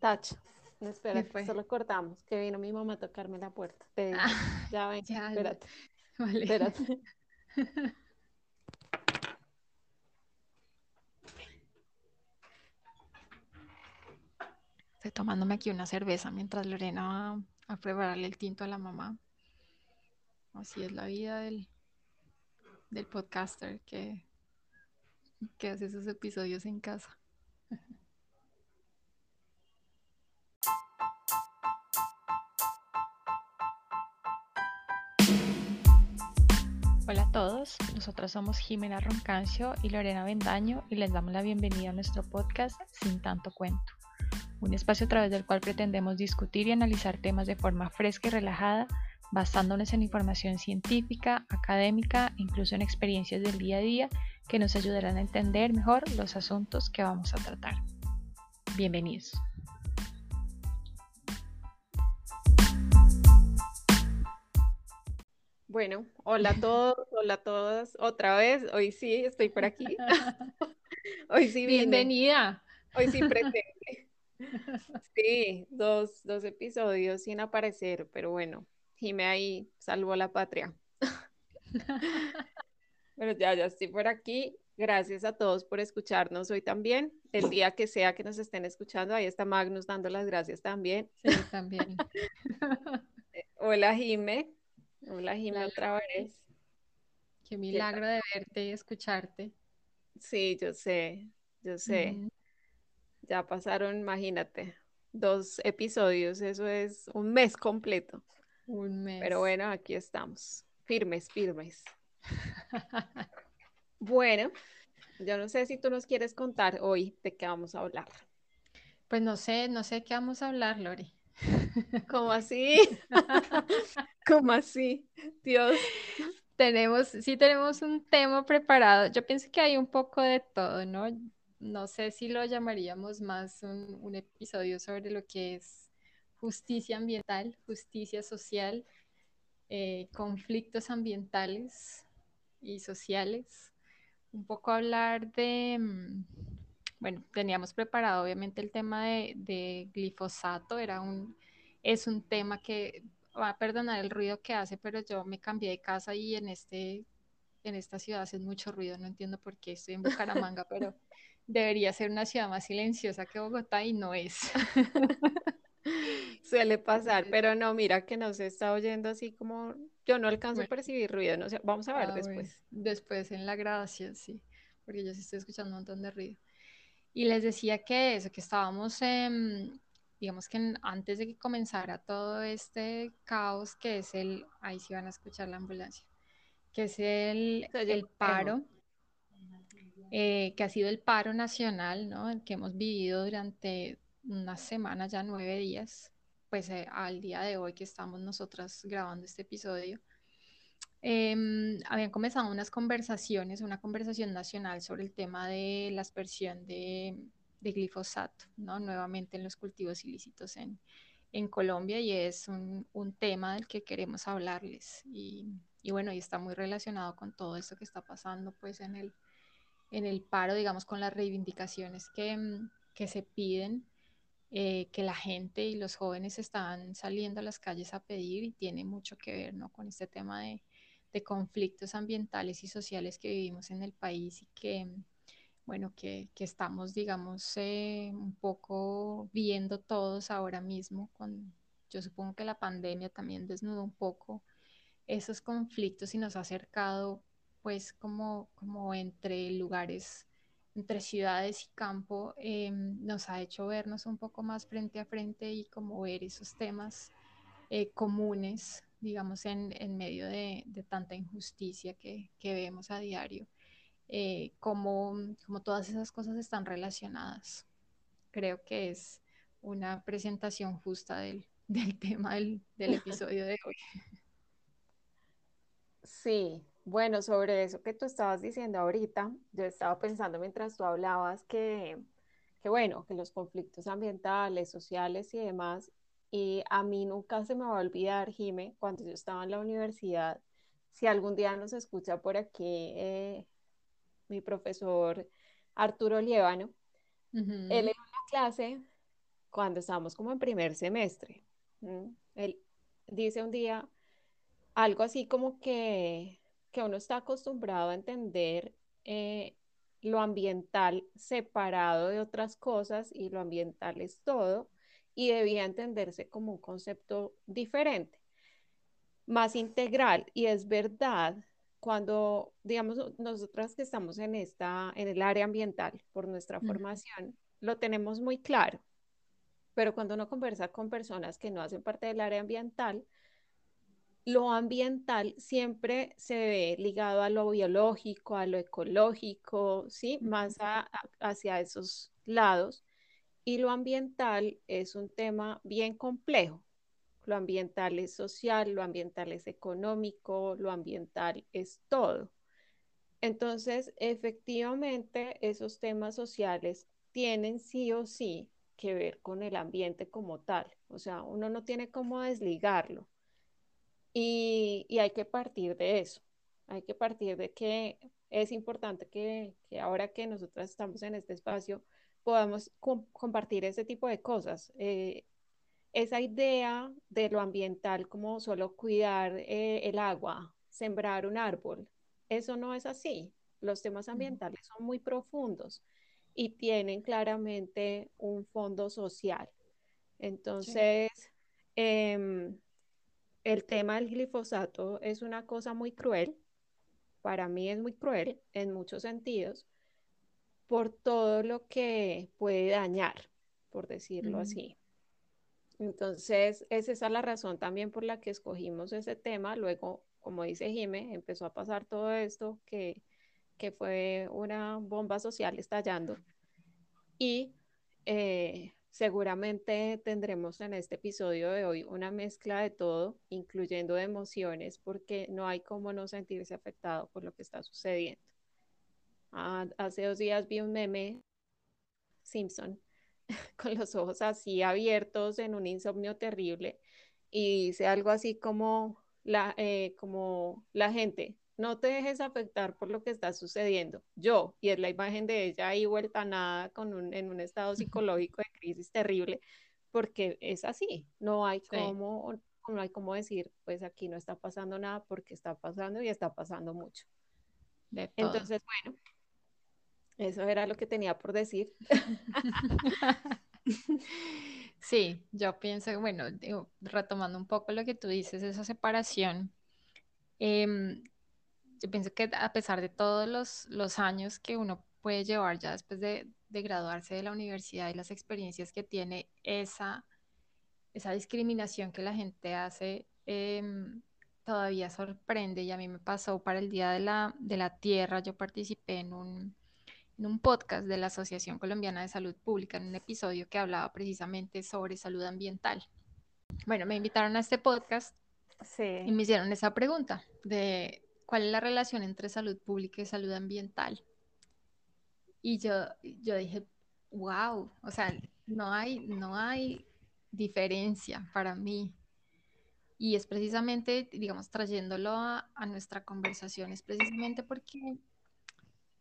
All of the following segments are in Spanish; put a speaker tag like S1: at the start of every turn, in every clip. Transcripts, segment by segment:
S1: Tacho. No, espera, solo cortamos, que vino mi mamá a tocarme la puerta. Ah, ya ven, espérate. Vale. Espérate.
S2: Estoy tomándome aquí una cerveza mientras Lorena va a prepararle el tinto a la mamá. Así es la vida del, del podcaster que, que hace esos episodios en casa. Hola a todos, nosotros somos Jimena Roncancio y Lorena Bendaño y les damos la bienvenida a nuestro podcast Sin tanto cuento, un espacio a través del cual pretendemos discutir y analizar temas de forma fresca y relajada, basándonos en información científica, académica e incluso en experiencias del día a día que nos ayudarán a entender mejor los asuntos que vamos a tratar. Bienvenidos.
S1: Bueno, hola a todos, hola a todas, otra vez, hoy sí estoy por aquí.
S2: hoy sí Bienvenida.
S1: Hoy sí presente. Sí, dos, dos episodios sin aparecer, pero bueno, Jime ahí salvó la patria. Pero ya, ya estoy por aquí. Gracias a todos por escucharnos hoy también. El día que sea que nos estén escuchando, ahí está Magnus dando las gracias también.
S2: Sí, también.
S1: Hola, Jime. Hola, Jimena, otra vez.
S2: Qué milagro de verte y escucharte.
S1: Sí, yo sé, yo sé. Ya pasaron, imagínate, dos episodios, eso es un mes completo.
S2: Un mes.
S1: Pero bueno, aquí estamos, firmes, firmes. bueno, yo no sé si tú nos quieres contar hoy de qué vamos a hablar.
S2: Pues no sé, no sé qué vamos a hablar, Lori.
S1: ¿Cómo así? ¿Cómo así? Dios.
S2: Tenemos, sí tenemos un tema preparado. Yo pienso que hay un poco de todo, ¿no? No sé si lo llamaríamos más un, episodio sobre lo que es justicia ambiental, justicia social, eh, conflictos ambientales y sociales. Un poco hablar de, mm, bueno, teníamos preparado obviamente el tema de, glifosato, era un, es un tema que va a perdonar el ruido que hace, pero yo me cambié de casa y en este en esta ciudad hace mucho ruido, no entiendo por qué estoy en Bucaramanga, pero debería ser una ciudad más silenciosa que Bogotá y no es.
S1: Suele pasar, pero no, mira que no se está oyendo así como yo no alcanzo a percibir ruido, no sé, vamos a ver ah, después.
S2: Después en la grabación, sí, porque yo sí estoy escuchando un montón de ruido. Y les decía que eso, que estábamos, digamos que antes de que comenzara todo este caos, que es el, ahí sí van a escuchar la ambulancia, que es el, el paro, eh, que ha sido el paro nacional, ¿no? El que hemos vivido durante unas semanas, ya nueve días, pues eh, al día de hoy que estamos nosotras grabando este episodio. Em, habían comenzado unas conversaciones, una conversación nacional sobre el tema de la aspersión de, glifosato, ¿no? Nuevamente en los cultivos ilícitos en, en Colombia y es un, un, tema del que queremos hablarles. Y, y, bueno, y está muy relacionado con todo esto que está pasando pues en el, en el paro, digamos, con las reivindicaciones que, que se piden, eh, que la gente y los jóvenes están saliendo a las calles a pedir y tiene mucho que ver, ¿no? Con este tema de de conflictos ambientales y sociales que vivimos en el país y que, bueno, que, estamos, digamos, eh, un poco viendo todos ahora mismo. Yo supongo que la pandemia también desnudó un poco esos conflictos y nos ha acercado, pues, como, entre lugares, entre ciudades y campo, em, nos ha hecho vernos un poco más frente a frente y como ver esos temas eh, comunes digamos, en, en medio de, de, tanta injusticia que, que, vemos a diario, eh, como todas esas cosas están relacionadas. Creo que es una presentación justa del, del tema del, del episodio de hoy.
S1: Sí, bueno, sobre eso que tú estabas diciendo ahorita, yo estaba pensando mientras tú hablabas que, que bueno, que los conflictos ambientales, sociales y demás y a mí nunca se me va a olvidar, Jime, cuando yo estaba en la universidad, si algún día nos escucha por aquí eh, mi profesor Arturo Liévano, él en una clase cuando estábamos como en primer semestre. Él dice un día algo así como que, que uno está acostumbrado a entender eh, lo ambiental separado de otras cosas y lo ambiental es todo y debía entenderse como un concepto diferente, más integral. Y es verdad, cuando, digamos, nosotras que estamos en, esta, en el área ambiental por nuestra formación, lo tenemos muy claro. Pero cuando uno conversa con personas que no hacen parte del área ambiental, lo ambiental siempre se ve ligado a lo biológico, a lo ecológico, ¿sí? Más hacia esos lados. Y lo ambiental es un tema bien complejo. Lo ambiental es social, lo ambiental es económico, lo ambiental es todo. Entonces, efectivamente, esos temas sociales tienen sí o sí que ver con el ambiente como tal. O sea, uno no tiene cómo desligarlo. Y, hay que partir de eso. Hay que partir de que es importante que, ahora que nosotras estamos en este espacio podamos compartir ese tipo de cosas. Eh, esa idea de lo ambiental como solo cuidar eh, el agua, sembrar un árbol, eso no es así. Los temas ambientales son muy profundos y tienen claramente un fondo social. Entonces, em, el tema del glifosato es una cosa muy cruel. Para mí es muy cruel en muchos sentidos por todo lo que puede dañar, por decirlo así. Entonces, es esa la razón también por la que escogimos ese tema. Luego, como dice Jime, empezó a pasar todo esto que, que fue una bomba social estallando. Y eh, seguramente tendremos en este episodio de hoy una mezcla de todo, incluyendo de emociones, porque no hay cómo no sentirse afectado por lo que está sucediendo. Ah, hace dos días vi un meme, Simpson, con los ojos así abiertos en un insomnio terrible y dice algo así como la, eh, como la gente, no te dejes afectar por lo que está sucediendo. Yo, y es la imagen de ella ahí vuelta a nada con un, en un estado psicológico de crisis terrible, porque es así, no hay como, no hay como decir, pues aquí no está pasando nada porque está pasando y está pasando mucho. Entonces, bueno, eso era lo que tenía por decir.
S2: Sí, yo pienso, bueno, retomando un poco lo que tú dices, esa separación, em, yo pienso que a pesar de todos los, los años que uno puede llevar ya después de, de, graduarse de la universidad y las experiencias que tiene, esa, esa discriminación que la gente hace em, todavía sorprende y a mí me pasó para el Día de la, de la Tierra, yo participé en un, en un podcast de la Asociación Colombiana de Salud Pública, en un episodio que hablaba precisamente sobre salud ambiental. Bueno, me invitaron a este podcast y me hicieron esa pregunta de cuál es la relación entre salud pública y salud ambiental. Y yo, yo dije, wow, o sea, no hay, no hay diferencia para mí. Y es precisamente, digamos, trayéndolo a, a nuestra conversación, es precisamente porque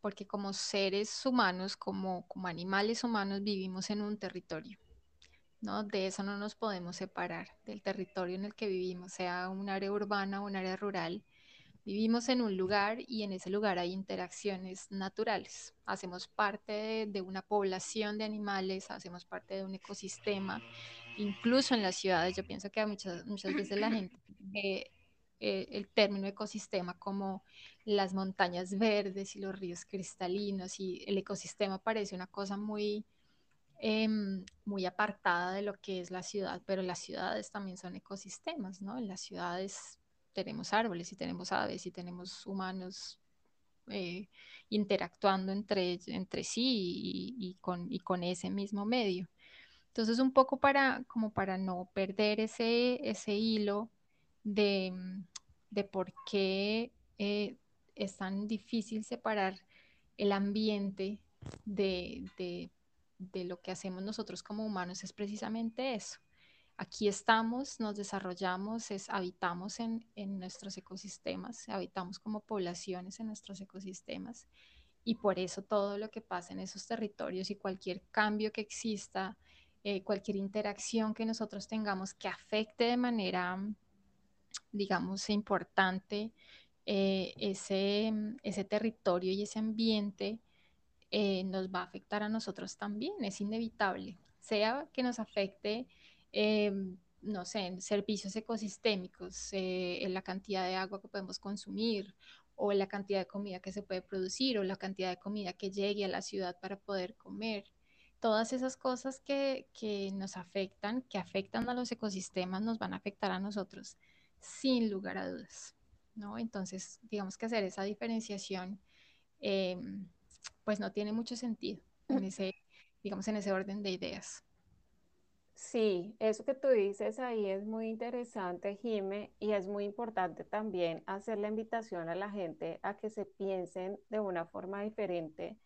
S2: porque como seres humanos, como, como animales humanos, vivimos en un territorio. ¿no? De eso no nos podemos separar, del territorio en el que vivimos, sea un área urbana o un área rural. Vivimos en un lugar y en ese lugar hay interacciones naturales. Hacemos parte de, una población de animales, hacemos parte de un ecosistema. Incluso en las ciudades, yo pienso que muchas, muchas veces la gente ve eh, el término ecosistema como las montañas verdes y los ríos cristalinos y el ecosistema parece una cosa muy, em, muy apartada de lo que es la ciudad, pero las ciudades también son ecosistemas, ¿no? En las ciudades tenemos árboles y tenemos aves y tenemos humanos eh, interactuando entre, entre sí y, con, y con ese mismo medio. Entonces, un poco para, como para no perder ese, ese hilo de, de por qué eh, es tan difícil separar el ambiente de, lo que hacemos nosotros como humanos es precisamente eso. Aquí estamos, nos desarrollamos, es, habitamos en, nuestros ecosistemas, habitamos como poblaciones en nuestros ecosistemas y por eso todo lo que pasa en esos territorios y cualquier cambio que exista eh, cualquier interacción que nosotros tengamos que afecte de manera, digamos, importante eh, ese, ese territorio y ese ambiente, eh, nos va a afectar a nosotros también, es inevitable, sea que nos afecte, no sé, servicios ecosistémicos, en la cantidad de agua que podemos consumir o la cantidad de comida que se puede producir o la cantidad de comida que llegue a la ciudad para poder comer. Todas esas cosas que, nos afectan, que afectan a los ecosistemas, nos van a afectar a nosotros, sin lugar a dudas. ¿no? Entonces, digamos que hacer esa diferenciación, em, pues no tiene mucho sentido en ese, digamos, en ese orden de ideas.
S1: Sí, eso que tú dices ahí es muy interesante, Jime, y es muy importante también hacer la invitación a la gente a que se piensen de una forma diferente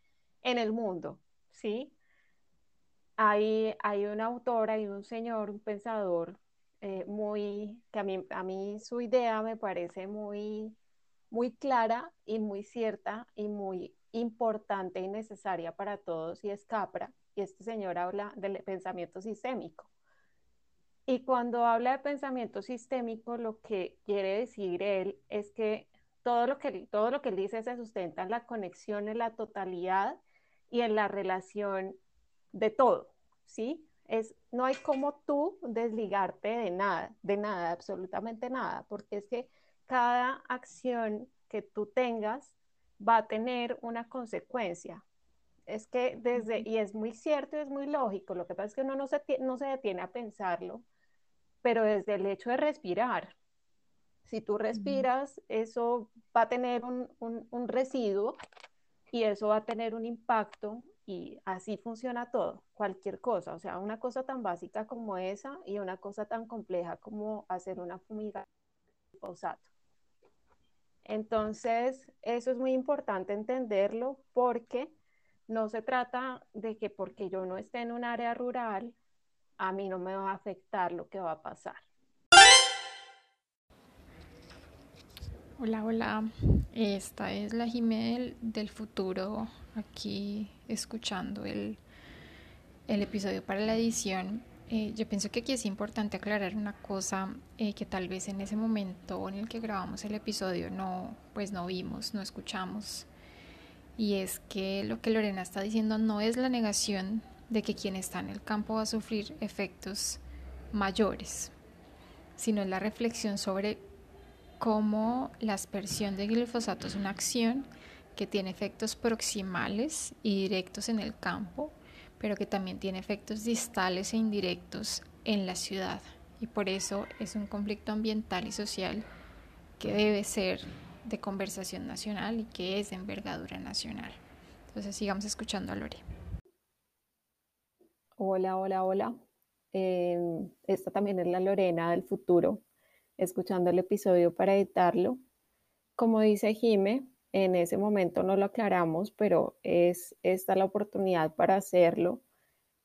S1: en el mundo, ¿sí? Hay, hay un autor, hay un señor, un pensador eh, muy, que a mí, a mí su idea me parece muy, muy clara y muy cierta y muy importante y necesaria para todos y es Capra y este señor habla del pensamiento sistémico. Y cuando habla de pensamiento sistémico, lo que quiere decir él es que todo lo que, todo lo que él dice se sustenta en la conexión, en la totalidad y en la relación de todo, ¿sí? Es, no hay como tú desligarte de nada, de nada, absolutamente nada, porque es que cada acción que tú tengas va a tener una consecuencia, es que desde, y es muy cierto y es muy lógico, lo que pasa es que uno no se, no se detiene a pensarlo, pero desde el hecho de respirar. Si tú respiras, eso va a tener un, un, residuo y eso va a tener un impacto y así funciona todo, cualquier cosa, o sea, una cosa tan básica como esa y una cosa tan compleja como hacer una fumigación Entonces, eso es muy importante entenderlo porque no se trata de que porque yo no esté en un área rural, a mí no me va a afectar lo que va a pasar.
S2: Hola, hola. Esta es la Jimé del, futuro, aquí escuchando el, el, episodio para la edición. Eh, yo pienso que aquí es importante aclarar una cosa eh, que tal vez en ese momento en el que grabamos el episodio no, pues no vimos, no escuchamos y es que lo que Lorena está diciendo no es la negación de que quien está en el campo va a sufrir efectos mayores, sino es la reflexión sobre cómo la aspersión de glifosato es una acción que tiene efectos proximales y directos en el campo, pero que también tiene efectos distales e indirectos en la ciudad. Y por eso es un conflicto ambiental y social que debe ser de conversación nacional y que es de envergadura nacional. Entonces sigamos escuchando a Lore.
S1: Hola, hola, hola. Em, esta también es la Lorena del futuro, escuchando el episodio para editarlo. Como dice Jime, en ese momento no lo aclaramos, pero es esta la oportunidad para hacerlo.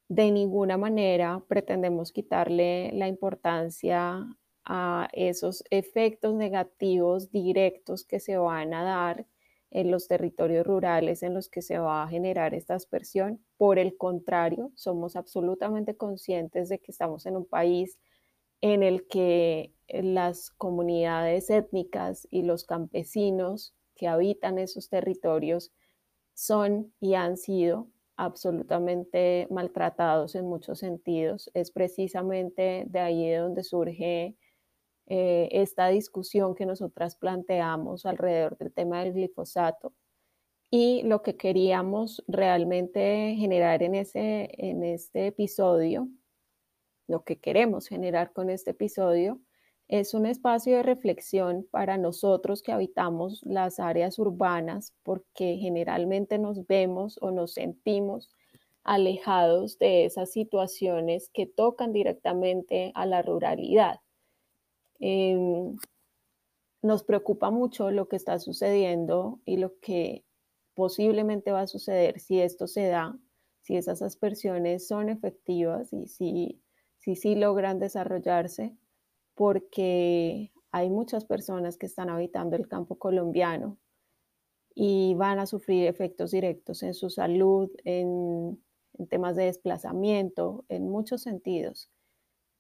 S1: De ninguna manera pretendemos quitarle la importancia a esos efectos negativos directos que se van a dar en los territorios rurales en los que se va a generar esta aspersión. Por el contrario, somos absolutamente conscientes de que estamos en un país en el que las comunidades étnicas y los campesinos que habitan esos territorios son y han sido absolutamente maltratados en muchos sentidos. Es precisamente de ahí de donde surge eh, esta discusión que nosotras planteamos alrededor del tema del glifosato. Y lo que queríamos realmente generar en, ese, en este episodio, lo que queremos generar con este episodio, es un espacio de reflexión para nosotros que habitamos las áreas urbanas, porque generalmente nos vemos o nos sentimos alejados de esas situaciones que tocan directamente a la ruralidad. Em, nos preocupa mucho lo que está sucediendo y lo que posiblemente va a suceder si esto se da, si esas aspersiones son efectivas y si sí si, logran desarrollarse, porque hay muchas personas que están habitando el campo colombiano y van a sufrir efectos directos en su salud, en, temas de desplazamiento, en muchos sentidos.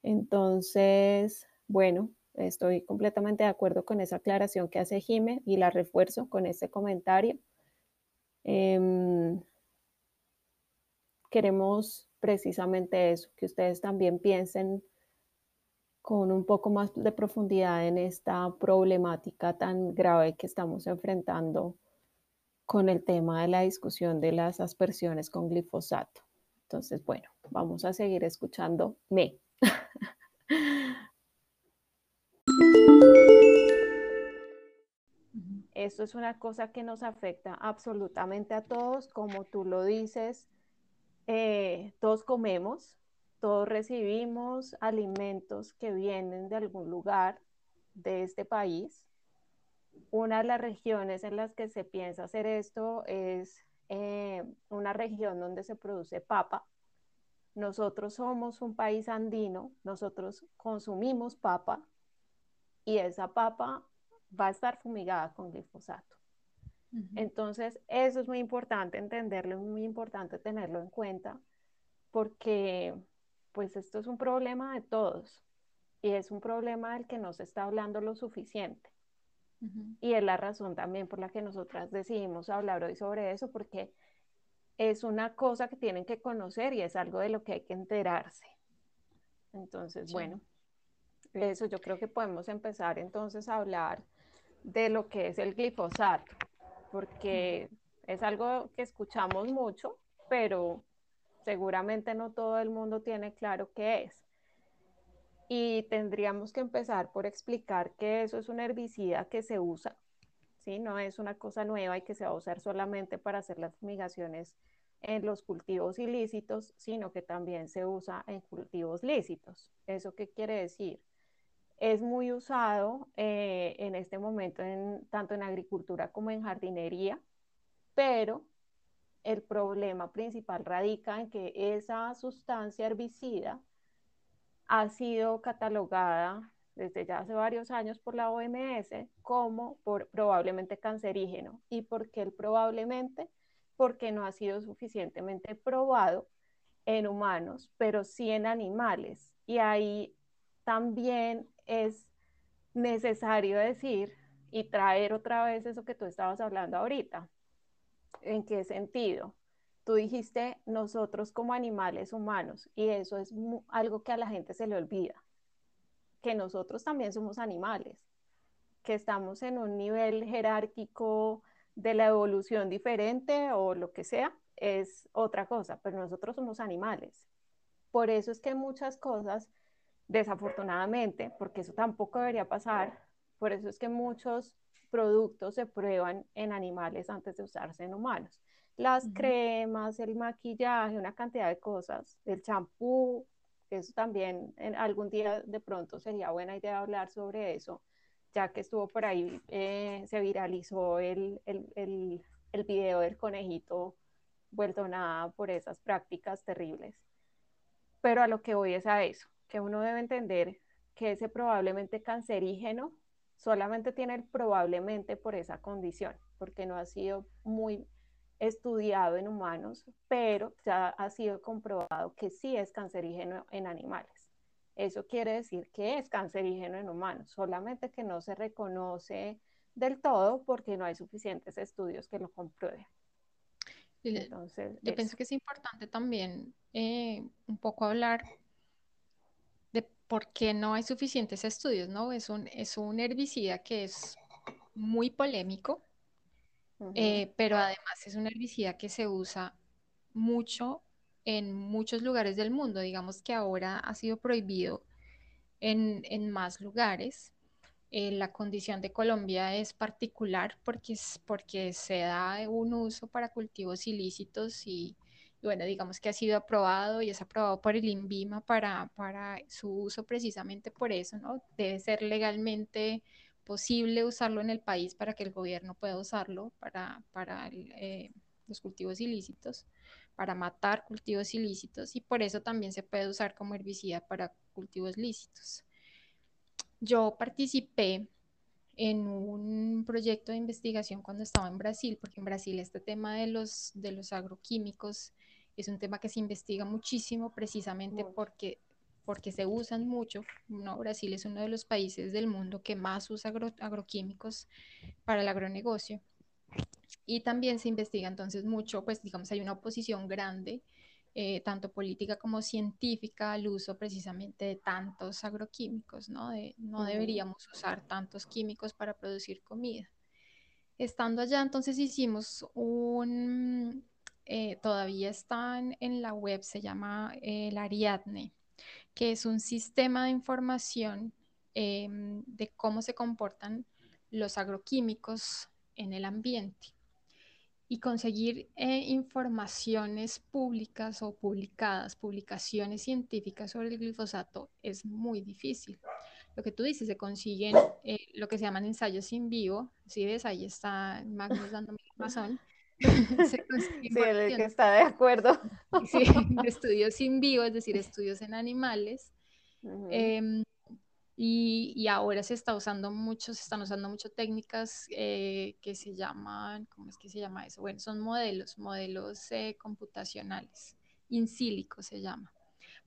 S1: Entonces, bueno, estoy completamente de acuerdo con esa aclaración que hace Jime y la refuerzo con este comentario. Em, queremos precisamente eso, que ustedes también piensen con un poco más de profundidad en esta problemática tan grave que estamos enfrentando con el tema de la discusión de las aspersiones con glifosato. Entonces, bueno, vamos a seguir escuchando me. Esto es una cosa que nos afecta absolutamente a todos, como tú lo dices, eh, todos comemos, todos recibimos alimentos que vienen de algún lugar de este país. Una de las regiones en las que se piensa hacer esto es eh, una región donde se produce papa. Nosotros somos un país andino, nosotros consumimos papa y esa papa va a estar fumigada con glifosato. Entonces, eso es muy importante entenderlo, es muy importante tenerlo en cuenta, porque pues esto es un problema de todos y es un problema del que no se está hablando lo suficiente. Y es la razón también por la que nosotras decidimos hablar hoy sobre eso, porque es una cosa que tienen que conocer y es algo de lo que hay que enterarse. Entonces, bueno, eso yo creo que podemos empezar entonces a hablar de lo que es el glifosato, porque es algo que escuchamos mucho, pero seguramente no todo el mundo tiene claro qué es. Y tendríamos que empezar por explicar que eso es un herbicida que se usa, ¿sí? No es una cosa nueva y que se va a usar solamente para hacer las fumigaciones en los cultivos ilícitos, sino que también se usa en cultivos lícitos. ¿Eso qué quiere decir? Es muy usado eh, en este momento en, tanto en agricultura como en jardinería, pero el problema principal radica en que esa sustancia herbicida ha sido catalogada desde ya hace varios años por la OMS como probablemente cancerígeno. ¿Y por qué el probablemente? Porque no ha sido suficientemente probado en humanos, pero sí en animales. Y ahí también es necesario decir y traer otra vez eso que tú estabas hablando ahorita. ¿En qué sentido? Tú dijiste nosotros como animales humanos y eso es algo que a la gente se le olvida, que nosotros también somos animales, que estamos en un nivel jerárquico de la evolución diferente o lo que sea, es otra cosa, pero nosotros somos animales. Por eso es que muchas cosas, desafortunadamente, porque eso tampoco debería pasar, por eso es que muchos productos se prueban en animales antes de usarse en humanos. Las cremas, el maquillaje, una cantidad de cosas, el champú, eso también en algún día de pronto sería buena idea hablar sobre eso, ya que estuvo por ahí, eh, se viralizó el, el, el, el video del conejito vuelto nada por esas prácticas terribles. Pero a lo que voy es a eso, que uno debe entender que ese probablemente cancerígeno solamente tiene el probablemente por esa condición, porque no ha sido muy estudiado en humanos, pero ya ha sido comprobado que sí es cancerígeno en animales. Eso quiere decir que es cancerígeno en humanos, solamente que no se reconoce del todo porque no hay suficientes estudios que lo comprueben.
S2: Entonces, yo pienso que es importante también eh, un poco hablar ¿Por qué no hay suficientes estudios, ¿no? Es un, es un herbicida que es muy polémico, eh, pero además es un herbicida que se usa mucho en muchos lugares del mundo. Digamos que ahora ha sido prohibido en, más lugares. Eh, la condición de Colombia es particular porque, es, porque se da un uso para cultivos ilícitos y bueno, digamos que ha sido aprobado y es aprobado por el INVIMA para, para su uso precisamente por eso, ¿no? Debe ser legalmente posible usarlo en el país para que el gobierno pueda usarlo para, para eh, los cultivos ilícitos, para matar cultivos ilícitos y por eso también se puede usar como herbicida para cultivos lícitos. Yo participé en un proyecto de investigación cuando estaba en Brasil, porque en Brasil este tema de los, de los agroquímicos es un tema que se investiga muchísimo precisamente porque porque se usan mucho. ¿no? Brasil es uno de los países del mundo que más usa agroquímicos para el agronegocio. Y también se investiga entonces mucho, pues digamos, hay una oposición grande, eh, tanto política como científica, al uso precisamente de tantos agroquímicos, ¿no? no deberíamos usar tantos químicos para producir comida. Estando allá, entonces hicimos un, eh, todavía está en, la web, se llama el Ariadne, que es un sistema de información em, de cómo se comportan los agroquímicos en el ambiente. Y conseguir eh, informaciones públicas o publicadas, publicaciones científicas sobre el glifosato es muy difícil. Lo que tú dices, se consiguen eh, lo que se llaman ensayos in vivo, ¿sí ves? Ahí está Magnus dándome razón.
S1: se sí, el que está de acuerdo.
S2: sí, estudios in vivo, es decir, estudios en animales. Em, y, ahora se está usando mucho, se están usando mucho técnicas eh, que se llaman, ¿cómo es que se llama eso? Bueno, son modelos, modelos eh, computacionales, in silico se llama,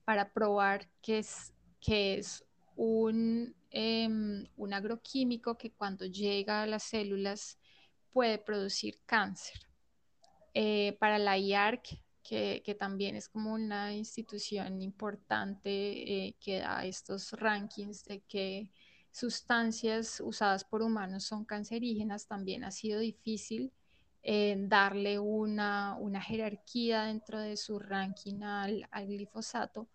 S2: para probar que es, es un, em, un agroquímico que cuando llega a las células puede producir cáncer. Eh, para la IARC, que, también es como una institución importante eh, que da estos rankings de que sustancias usadas por humanos son cancerígenas, también ha sido difícil eh, darle una, jerarquía dentro de su ranking al, glifosato,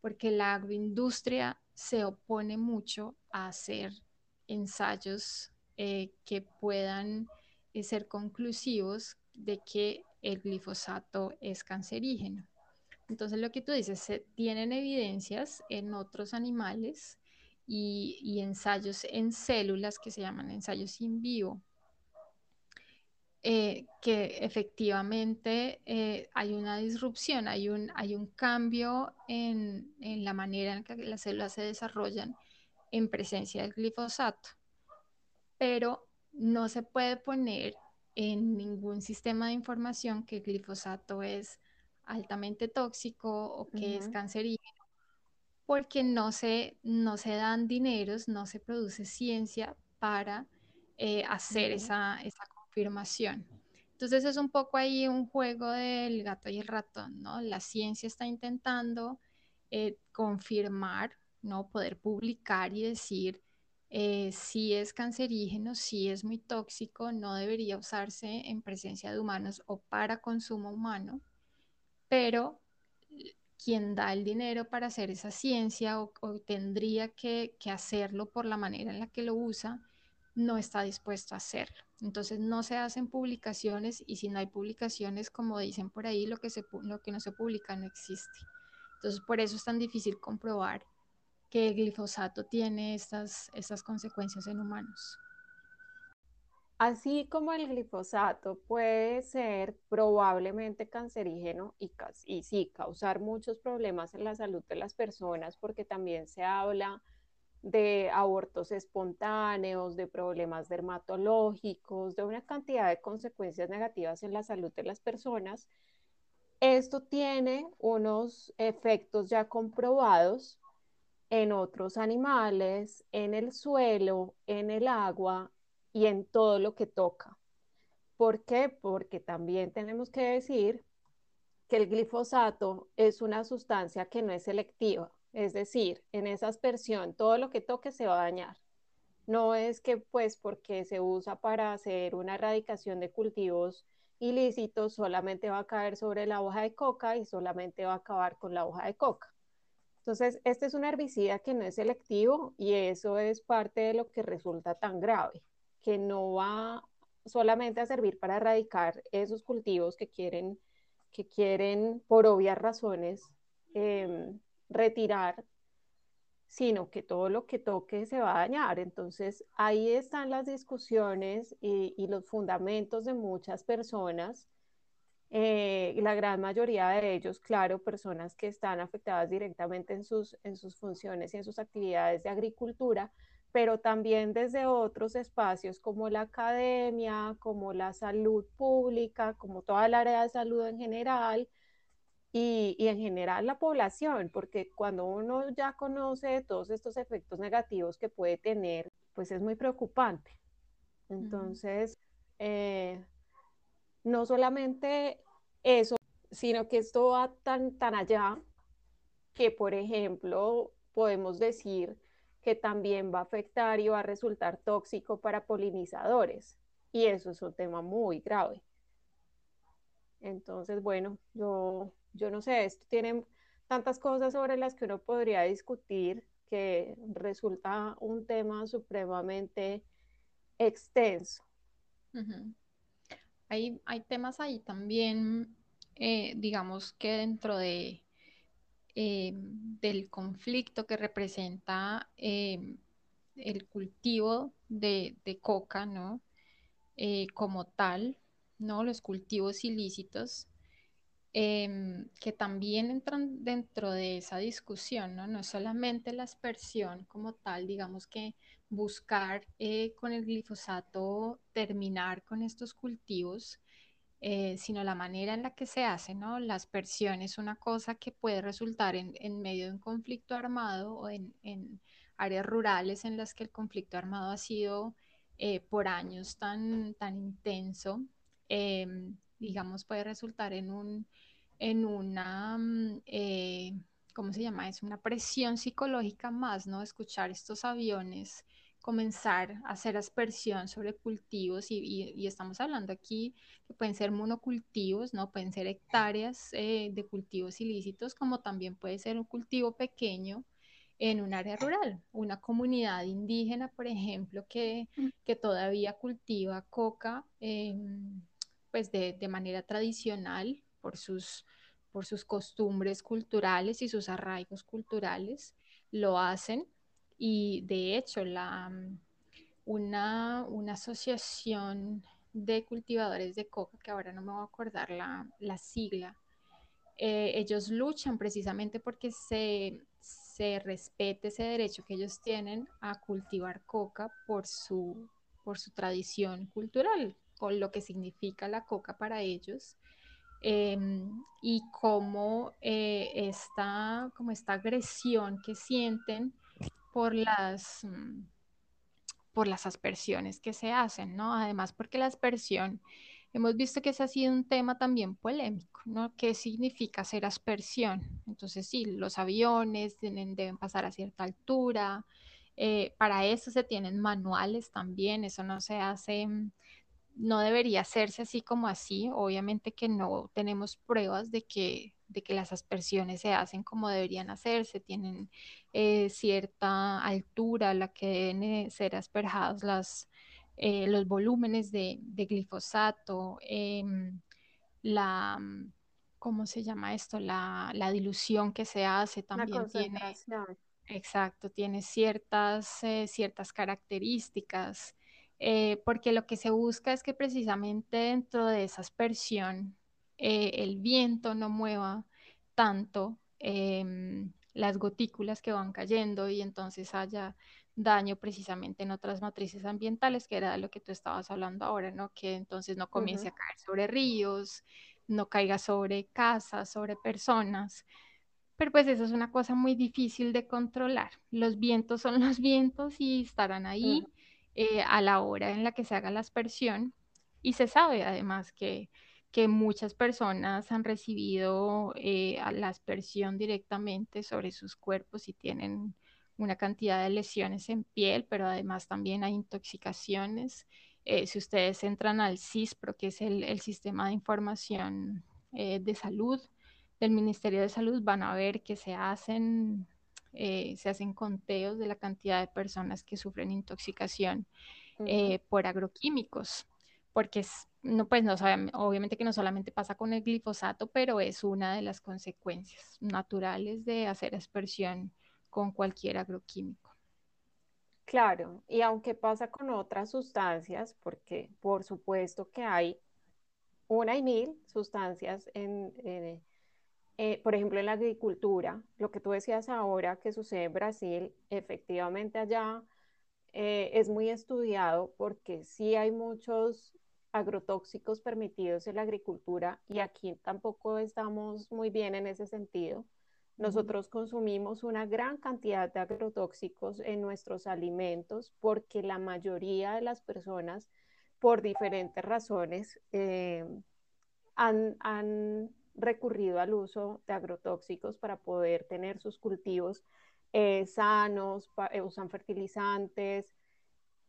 S2: porque la agroindustria se opone mucho a hacer ensayos que puedan ser conclusivos de que el glifosato es cancerígeno. Entonces lo que tú dices, se tienen evidencias en otros animales y, ensayos en células que se llaman ensayos in vivo, eh, que efectivamente eh, hay una disrupción, hay un, hay un cambio en, en, la manera en que las células se desarrollan en presencia del glifosato, pero no se puede poner en ningún sistema de información que el glifosato es altamente tóxico o que es cancerígeno, porque no se, no se dan dineros, no se produce ciencia para eh, hacer esa, esa, confirmación. Entonces es un poco ahí un juego del gato y el ratón, ¿no? La ciencia está intentando eh, confirmar, ¿no? Poder publicar y decir eh, si es cancerígeno, si es muy tóxico, no debería usarse en presencia de humanos o para consumo humano, pero quien da el dinero para hacer esa ciencia o, tendría que, hacerlo por la manera en la que lo usa, no está dispuesto a hacerlo. Entonces no se hacen publicaciones y si no hay publicaciones, como dicen por ahí, lo que, se, lo que no se publica no existe. Entonces por eso es tan difícil comprobar que el glifosato tiene estas, estas consecuencias en humanos.
S1: Así como el glifosato puede ser probablemente cancerígeno y, y sí causar muchos problemas en la salud de las personas, porque también se habla de abortos espontáneos, de problemas dermatológicos, de una cantidad de consecuencias negativas en la salud de las personas. Esto tiene unos efectos ya comprobados en otros animales, en el suelo, en el agua y en todo lo que toca. ¿Por qué? Porque también tenemos que decir que el glifosato es una sustancia que no es selectiva, es decir, en esa aspersión todo lo que toque se va a dañar. No es que pues porque se usa para hacer una erradicación de cultivos ilícitos solamente va a caer sobre la hoja de coca y solamente va a acabar con la hoja de coca. Entonces, este es un herbicida que no es selectivo y eso es parte de lo que resulta tan grave, que no va solamente a servir para erradicar esos cultivos que quieren, que quieren por obvias razones em, retirar, sino que todo lo que toque se va a dañar. Entonces, ahí están las discusiones y los fundamentos de muchas personas eh, la gran mayoría de ellos, claro, personas que están afectadas directamente en sus, en sus funciones y en sus actividades de agricultura, pero también desde otros espacios como la academia, como la salud pública, como toda el área de salud en general, y, y, en general la población, porque cuando uno ya conoce todos estos efectos negativos que puede tener, pues es muy preocupante. Entonces, eh, no solamente eso, sino que esto va tan, tan allá que, por ejemplo, podemos decir que también va a afectar y va a resultar tóxico para polinizadores. Y eso es un tema muy grave. Entonces, bueno, yo, yo no sé, esto tiene tantas cosas sobre las que uno podría discutir que resulta un tema supremamente extenso.
S2: Hay, hay, temas ahí también, eh, digamos que dentro de, eh, del conflicto que representa eh, el cultivo de, de coca, ¿no? como tal, ¿no? Los cultivos ilícitos, em, que también entran dentro de esa discusión, ¿no? No solamente la aspersión como tal, digamos que buscar eh, con el glifosato terminar con estos cultivos, eh, sino la manera en la que se hace, ¿no? La aspersión es una cosa que puede resultar en, medio de un conflicto armado o en, en, áreas rurales en las que el conflicto armado ha sido eh, por años tan, tan intenso Em, digamos, puede resultar en, un, en una, mm, eh, ¿cómo se llama? Es una presión psicológica más, ¿no? Escuchar estos aviones comenzar a hacer aspersión sobre cultivos y, estamos hablando aquí que pueden ser monocultivos, ¿no? Pueden ser hectáreas eh, de cultivos ilícitos, como también puede ser un cultivo pequeño en un área rural, una comunidad indígena, por ejemplo, que, mm. que todavía cultiva coca. Eh, pues de, manera tradicional por sus, por sus costumbres culturales y sus arraigos culturales, lo hacen. Y de hecho, la, una, una asociación de cultivadores de coca, que ahora no me voy a acordar la, la sigla, eh, ellos luchan precisamente porque se, se, respete ese derecho que ellos tienen a cultivar coca por su, por su tradición cultural, con lo que significa la coca para ellos em, y cómo eh, esta, como esta agresión que sienten por las, mm, por las aspersiones que se hacen, ¿no? Además, porque la aspersión, hemos visto que ese ha sido un tema también polémico, ¿no? ¿Qué significa hacer aspersión? Entonces, sí, los aviones deben pasar a cierta altura, eh, para eso se tienen manuales también, eso no se hace mm, no debería hacerse así como así. Obviamente que no tenemos pruebas de que, de que las aspersiones se hacen como deberían hacerse, tienen eh, cierta altura a la que deben eh, ser asperjados las, eh, los volúmenes de, glifosato, em, la, ¿cómo se llama esto? La, dilución que se hace también tiene, exacto, tiene ciertas, ciertas características. Eh, porque lo que se busca es que precisamente dentro de esa aspersión eh, el viento no mueva tanto em, las gotículas que van cayendo y entonces haya daño precisamente en otras matrices ambientales, que era lo que tú estabas hablando ahora, ¿no? Que entonces no comience a caer sobre ríos, no caiga sobre casas, sobre personas. Pero pues eso es una cosa muy difícil de controlar. Los vientos son los vientos y estarán ahí. Eh, a la hora en la que se haga la aspersión. Y se sabe además que, que muchas personas han recibido eh, la aspersión directamente sobre sus cuerpos y tienen una cantidad de lesiones en piel, pero además también hay intoxicaciones. Eh, si ustedes entran al CISPRO, que es el, el sistema de información de salud del Ministerio de Salud, van a ver que se hacen eh, se hacen conteos de la cantidad de personas que sufren intoxicación eh, por agroquímicos, porque no, pues no obviamente que no solamente pasa con el glifosato, pero es una de las consecuencias naturales de hacer aspersión con cualquier agroquímico.
S1: Claro, y aunque pasa con otras sustancias, porque por supuesto que hay una y mil sustancias en, en eh, por ejemplo, en la agricultura, lo que tú decías ahora que sucede en Brasil, efectivamente allá eh, es muy estudiado porque sí hay muchos agrotóxicos permitidos en la agricultura y aquí tampoco estamos muy bien en ese sentido. Nosotros consumimos una gran cantidad de agrotóxicos en nuestros alimentos porque la mayoría de las personas, por diferentes razones, eh, han, han, recurrido al uso de agrotóxicos para poder tener sus cultivos eh, sanos, eh, usan fertilizantes,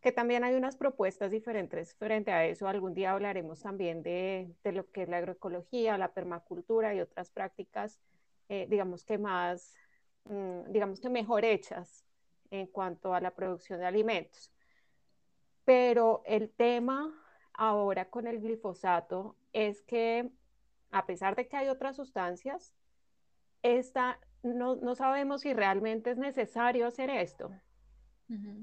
S1: que también hay unas propuestas diferentes frente a eso. Algún día hablaremos también de, de lo que es la agroecología, la permacultura y otras prácticas, eh, digamos que más, mm, digamos que mejor hechas en cuanto a la producción de alimentos. Pero el tema ahora con el glifosato es que a pesar de que hay otras sustancias, esta, no, no sabemos si realmente es necesario hacer esto.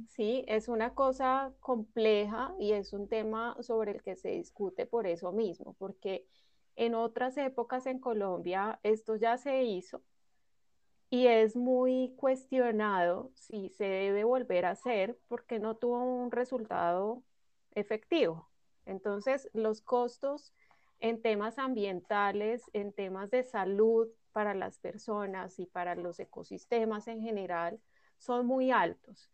S1: Sí, es una cosa compleja y es un tema sobre el que se discute por eso mismo, porque en otras épocas en Colombia esto ya se hizo y es muy cuestionado si se debe volver a hacer porque no tuvo un resultado efectivo. Entonces, los costos en temas ambientales, en temas de salud para las personas y para los ecosistemas en general, son muy altos.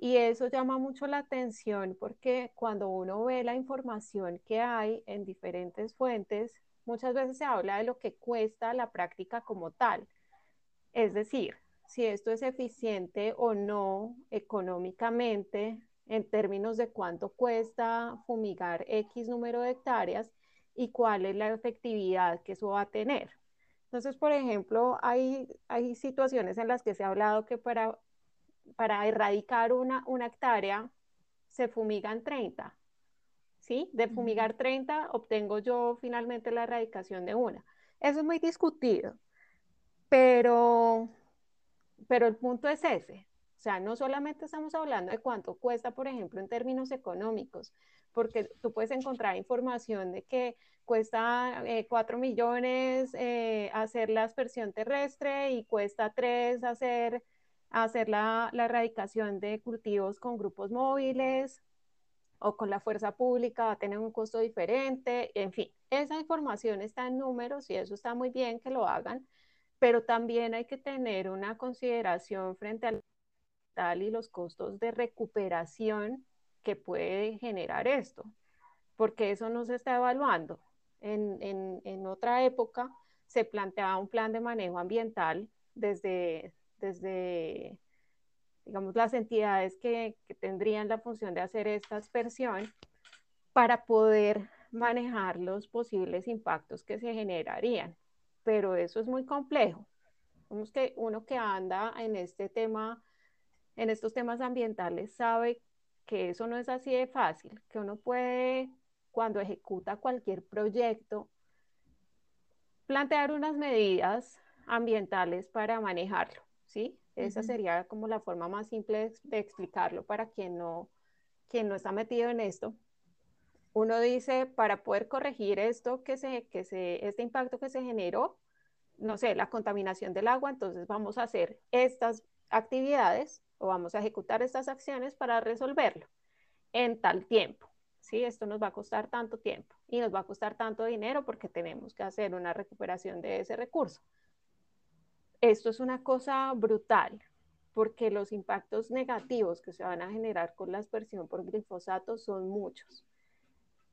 S1: Y eso llama mucho la atención porque cuando uno ve la información que hay en diferentes fuentes, muchas veces se habla de lo que cuesta la práctica como tal. Es decir, si esto es eficiente o no económicamente en términos de cuánto cuesta fumigar X número de hectáreas y cuál es la efectividad que eso va a tener. Entonces, por ejemplo, hay, hay situaciones en las que se ha hablado que para para erradicar una, una hectárea se fumigan 30. ¿Sí? De fumigar 30 obtengo yo finalmente la erradicación de una. Eso es muy discutido, pero, pero el punto es ese. O sea, no solamente estamos hablando de cuánto cuesta, por ejemplo, en términos económicos, porque tú puedes encontrar información de que cuesta 4 eh, millones eh, hacer la aspersión terrestre y cuesta 3 hacer hacer la, la erradicación de cultivos con grupos móviles o con la fuerza pública va a tener un costo diferente, en fin, esa información está en números y eso está muy bien que lo hagan, pero también hay que tener una consideración frente al y los costos de recuperación que puede generar esto, porque eso no se está evaluando. En, en, en otra época se planteaba un plan de manejo ambiental desde, desde, digamos, las entidades que, tendrían la función de hacer esta aspersión para poder manejar los posibles impactos que se generarían. Pero eso es muy complejo. Vemos que uno que anda en este tema, en estos temas ambientales, sabe que eso no es así de fácil, que uno puede, cuando ejecuta cualquier proyecto, plantear unas medidas ambientales para manejarlo. ¿sí? Esa sería como la forma más simple de, explicarlo para quien no, quien no está metido en esto. Uno dice, para poder corregir esto, que se, que se, este impacto que se generó, no sé, la contaminación del agua, entonces vamos a hacer estas actividades o vamos a ejecutar estas acciones para resolverlo en tal tiempo. ¿sí? Esto nos va a costar tanto tiempo y nos va a costar tanto dinero porque tenemos que hacer una recuperación de ese recurso esto es una cosa brutal, porque los impactos negativos que se van a generar con la aspersión por glifosato son muchos.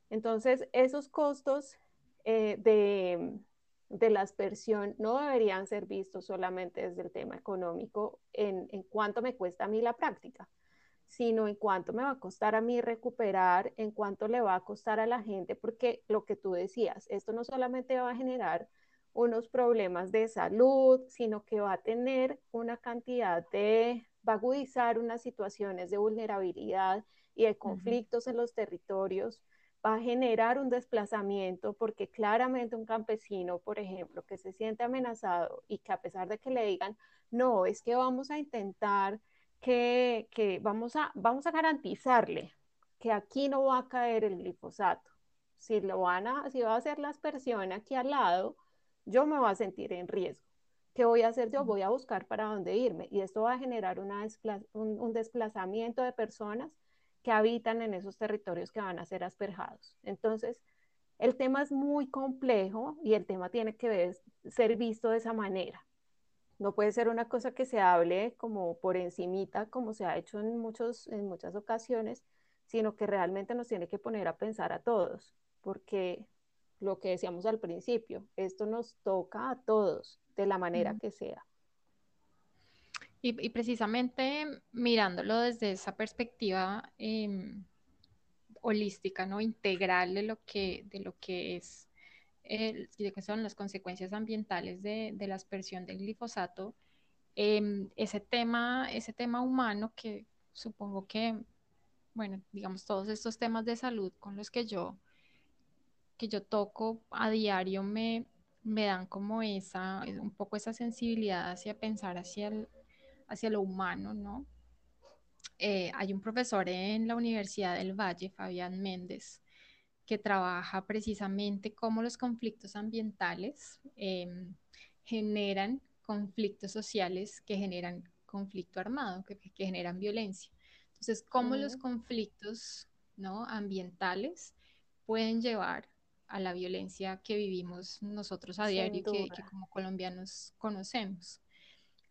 S1: Entonces, esos costos eh, de, de, la aspersión no deberían ser vistos solamente desde el tema económico, en, en cuánto me cuesta a mí la práctica, sino en cuánto me va a costar a mí recuperar, en cuánto le va a costar a la gente, porque lo que tú decías, esto no solamente va a generar unos problemas de salud, sino que va a tener una cantidad de, va a agudizar unas situaciones de vulnerabilidad y de conflictos en los territorios, va a generar un desplazamiento porque claramente un campesino, por ejemplo, que se siente amenazado y que a pesar de que le digan, no, es que vamos a intentar que, que vamos, a, vamos a garantizarle que aquí no va a caer el glifosato. Si lo van a, si va a hacer la aspersión aquí al lado, yo me voy a sentir en riesgo. ¿Qué voy a hacer yo? Voy a buscar para dónde irme y esto va a generar un, desplazamiento de personas que habitan en esos territorios que van a ser asperjados. Entonces, el tema es muy complejo y el tema tiene que ser visto de esa manera. No puede ser una cosa que se hable como por encimita, como se ha hecho en, muchos, en muchas ocasiones, sino que realmente nos tiene que poner a pensar a todos, porque lo que decíamos al principio, esto nos toca a todos, de la manera que sea.
S2: Y, precisamente mirándolo desde esa perspectiva em, holística, ¿no? Integral de lo que, de lo que es, de que son las consecuencias ambientales de, la aspersión del glifosato, em, ese, tema, ese tema humano que supongo que, bueno, digamos, todos estos temas de salud con los que yo, que yo toco a diario me, me dan como esa, un poco esa sensibilidad hacia pensar hacia el, hacia lo humano, ¿no? Eh, hay un profesor en la Universidad del Valle, Fabián Méndez, que trabaja precisamente cómo los conflictos ambientales em, generan conflictos sociales que generan conflicto armado, que, generan violencia. Entonces, cómo los conflictos ¿no? ambientales pueden llevar a la violencia que vivimos nosotros a diario y que, como colombianos conocemos.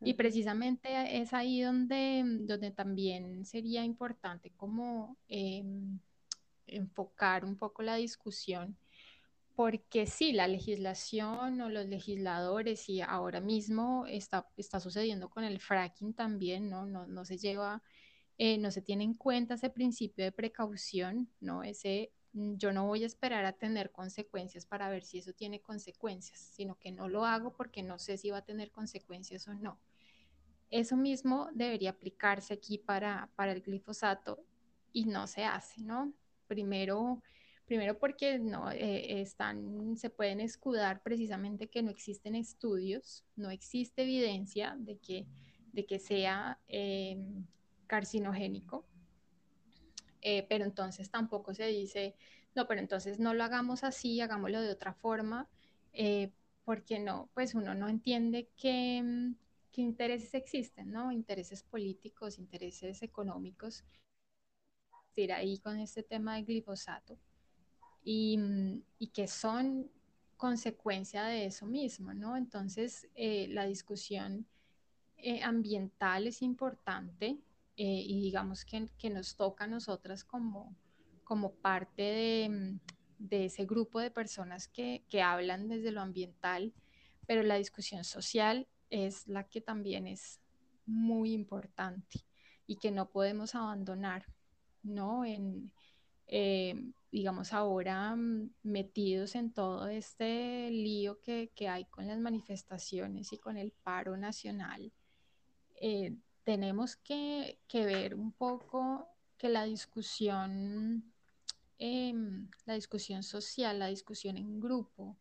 S2: Y precisamente es ahí donde, donde también sería importante como em, enfocar un poco la discusión, porque sí, la legislación o los legisladores y ahora mismo está, está sucediendo con el fracking también, ¿no? No, no se lleva, eh, no se tiene en cuenta ese principio de precaución, ¿no? Ese mm, yo no voy a esperar a tener consecuencias para ver si eso tiene consecuencias, sino que no lo hago porque no sé si va a tener consecuencias o no. Eso mismo debería aplicarse aquí para, para el glifosato y no se hace, ¿no? Primero, primero porque no eh, están, se pueden escudar precisamente que no existen estudios, no existe evidencia de que, de que sea em, carcinogénico, eh, pero entonces tampoco se dice, no, pero entonces no lo hagamos así, hagámoslo de otra forma, eh, porque no, pues uno no entiende que qué intereses existen, ¿no? Intereses políticos, intereses económicos, ir ahí con este tema del glifosato y, y que son consecuencia de eso mismo, ¿no? Entonces, eh, la discusión eh, ambiental es importante eh, y digamos que, que, nos toca a nosotras como, como parte de, de ese grupo de personas que, que hablan desde lo ambiental, pero la discusión social es la que también es muy importante y que no podemos abandonar, ¿no? En, eh, digamos, ahora mm, metidos en todo este lío que, hay con las manifestaciones y con el paro nacional, eh, tenemos que, ver un poco que la discusión, em, la discusión social, la discusión en grupo,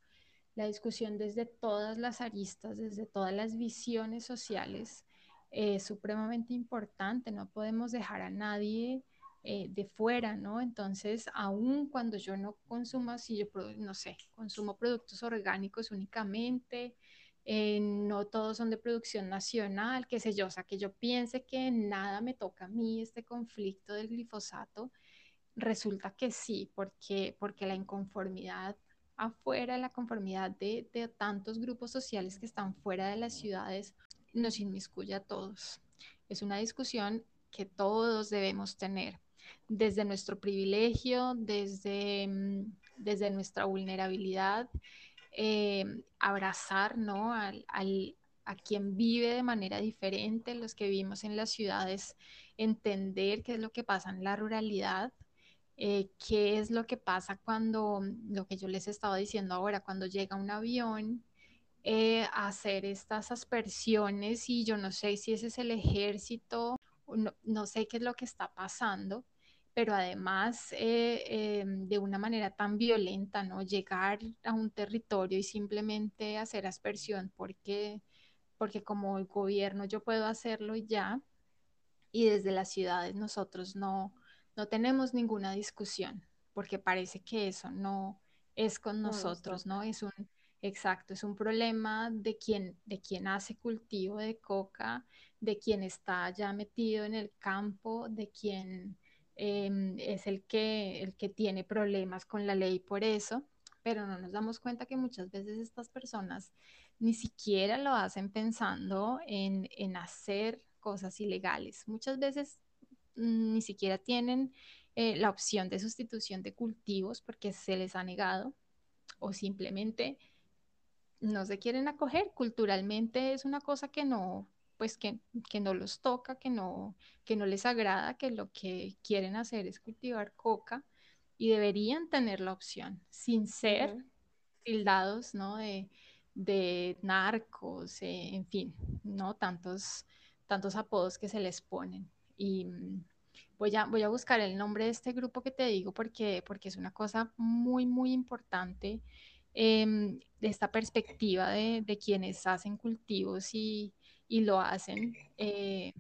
S2: la discusión desde todas las aristas, desde todas las visiones sociales, es supremamente importante. No podemos dejar a nadie eh, de fuera, ¿no? Entonces, aun cuando yo no consumo, si yo, no sé, consumo productos orgánicos únicamente, eh, no todos son de producción nacional, qué sé yo, o sea, que yo piense que nada me toca a mí este conflicto del glifosato, resulta que sí, porque, porque la inconformidad afuera, la conformidad de, tantos grupos sociales que están fuera de las ciudades, nos inmiscuye a todos. Es una discusión que todos debemos tener, desde nuestro privilegio, desde, mm, desde nuestra vulnerabilidad, eh, abrazar ¿no? al, a quien vive de manera diferente, los que vivimos en las ciudades, entender qué es lo que pasa en la ruralidad, eh, qué es lo que pasa cuando, lo que yo les estaba diciendo ahora, cuando llega un avión eh, a hacer estas aspersiones y yo no sé si ese es el ejército, no, no sé qué es lo que está pasando, pero además eh, em, de una manera tan violenta, ¿no? Llegar a un territorio y simplemente hacer aspersión porque, porque como el gobierno yo puedo hacerlo ya y desde las ciudades nosotros no, no tenemos ninguna discusión, porque parece que eso no es con nosotros, ¿no? Es un, exacto, es un problema de quien, de quien hace cultivo de coca, de quien está ya metido en el campo, de quien, em, es el que, el que tiene problemas con la ley por eso, pero no nos damos cuenta que muchas veces estas personas ni siquiera lo hacen pensando en, en hacer cosas ilegales. Muchas veces ni siquiera tienen eh, la opción de sustitución de cultivos porque se les ha negado o simplemente no se quieren acoger. Culturalmente es una cosa que no, pues que, que, no los toca, que no, que no les agrada, que lo que quieren hacer es cultivar coca y deberían tener la opción sin ser tildados, ¿no? De, de narcos, eh, en fin, ¿no? Tantos, tantos apodos que se les ponen. Y mm, voy a, voy a buscar el nombre de este grupo que te digo porque, porque es una cosa muy, muy importante em, de esta perspectiva de, de, quienes hacen cultivos y, y lo hacen eh,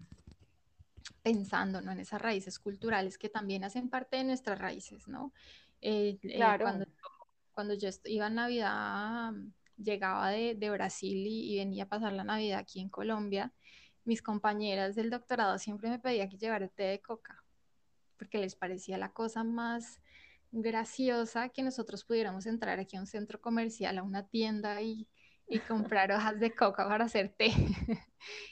S2: pensando ¿no? en esas raíces culturales que también hacen parte de nuestras raíces, ¿no? Eh, eh, claro. cuando, cuando, yo iba a Navidad, llegaba de, de Brasil y, y, venía a pasar la Navidad aquí en Colombia, mis compañeras del doctorado siempre me pedían que llevara té de coca, porque les parecía la cosa más graciosa que nosotros pudiéramos entrar aquí a un centro comercial, a una tienda y, y comprar hojas de coca para hacer té.